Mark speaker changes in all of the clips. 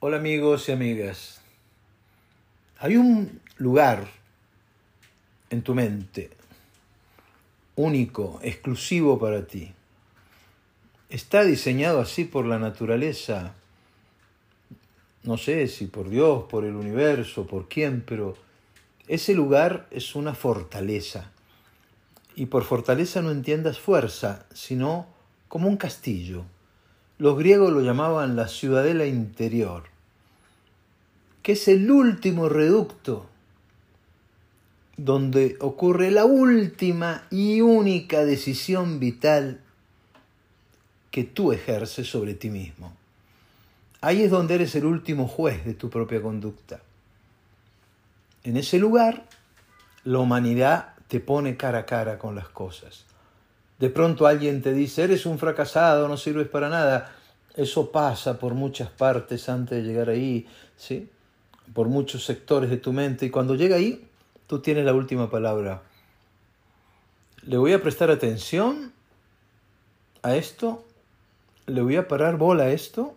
Speaker 1: Hola amigos y amigas. Hay un lugar en tu mente único, exclusivo para ti. Está diseñado así por la naturaleza. No sé si por Dios, por el universo, por quién, pero ese lugar es una fortaleza. Y por fortaleza no entiendas fuerza, sino como un castillo los griegos lo llamaban la ciudadela interior, que es el último reducto donde ocurre la última y única decisión vital que tú ejerces sobre ti mismo. Ahí es donde eres el último juez de tu propia conducta. En ese lugar, la humanidad te pone cara a cara con las cosas. De pronto alguien te dice, eres un fracasado, no sirves para nada. Eso pasa por muchas partes antes de llegar ahí, ¿sí? por muchos sectores de tu mente. Y cuando llega ahí, tú tienes la última palabra. ¿Le voy a prestar atención a esto? ¿Le voy a parar bola a esto?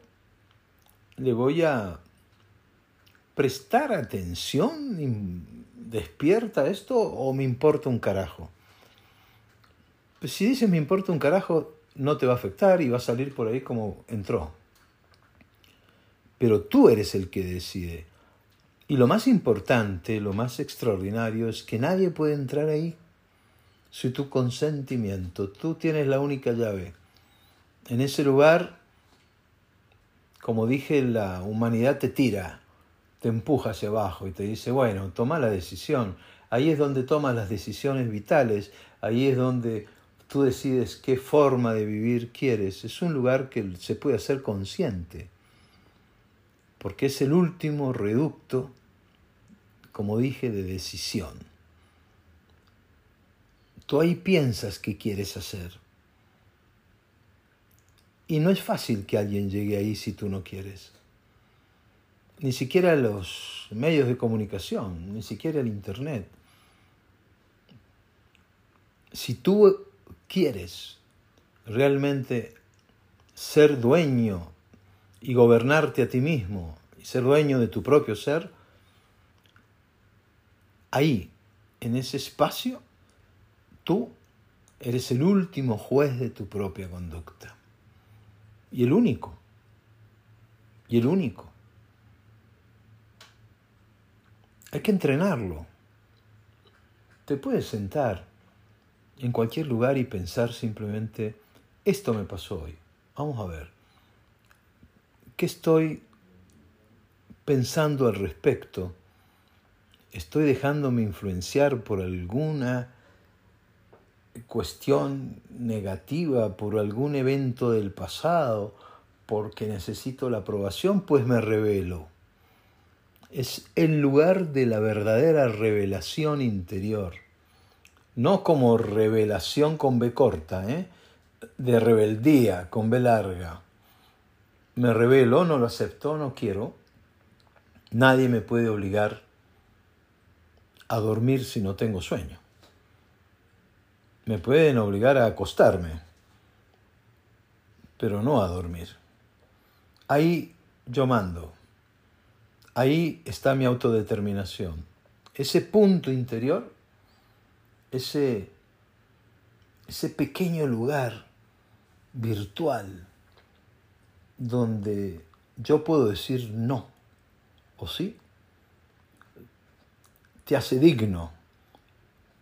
Speaker 1: ¿Le voy a prestar atención despierta esto o me importa un carajo? Pues si dices me importa un carajo, no te va a afectar y va a salir por ahí como entró. Pero tú eres el que decide. Y lo más importante, lo más extraordinario es que nadie puede entrar ahí sin tu consentimiento. Tú tienes la única llave. En ese lugar, como dije, la humanidad te tira, te empuja hacia abajo y te dice, bueno, toma la decisión. Ahí es donde tomas las decisiones vitales, ahí es donde tú decides qué forma de vivir quieres. Es un lugar que se puede hacer consciente, porque es el último reducto, como dije, de decisión. Tú ahí piensas qué quieres hacer. Y no es fácil que alguien llegue ahí si tú no quieres. Ni siquiera los medios de comunicación, ni siquiera el Internet. Si tú quieres realmente ser dueño y gobernarte a ti mismo y ser dueño de tu propio ser, ahí, en ese espacio, tú eres el último juez de tu propia conducta. Y el único. Y el único. Hay que entrenarlo. Te puedes sentar en cualquier lugar y pensar simplemente, esto me pasó hoy. Vamos a ver. ¿Qué estoy pensando al respecto? ¿Estoy dejándome influenciar por alguna cuestión negativa, por algún evento del pasado, porque necesito la aprobación? Pues me revelo. Es el lugar de la verdadera revelación interior no como revelación con B corta, ¿eh? de rebeldía con B larga. Me revelo, no lo acepto, no quiero. Nadie me puede obligar a dormir si no tengo sueño. Me pueden obligar a acostarme, pero no a dormir. Ahí yo mando. Ahí está mi autodeterminación. Ese punto interior ese, ese pequeño lugar virtual donde yo puedo decir no, o sí, te hace digno,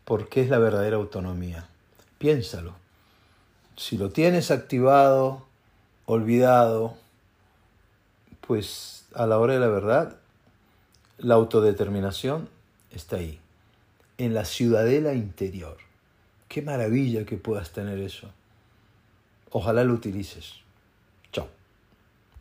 Speaker 1: porque es la verdadera autonomía. Piénsalo. Si lo tienes activado, olvidado, pues a la hora de la verdad, la autodeterminación está ahí en la ciudadela interior. Qué maravilla que puedas tener eso. Ojalá lo utilices.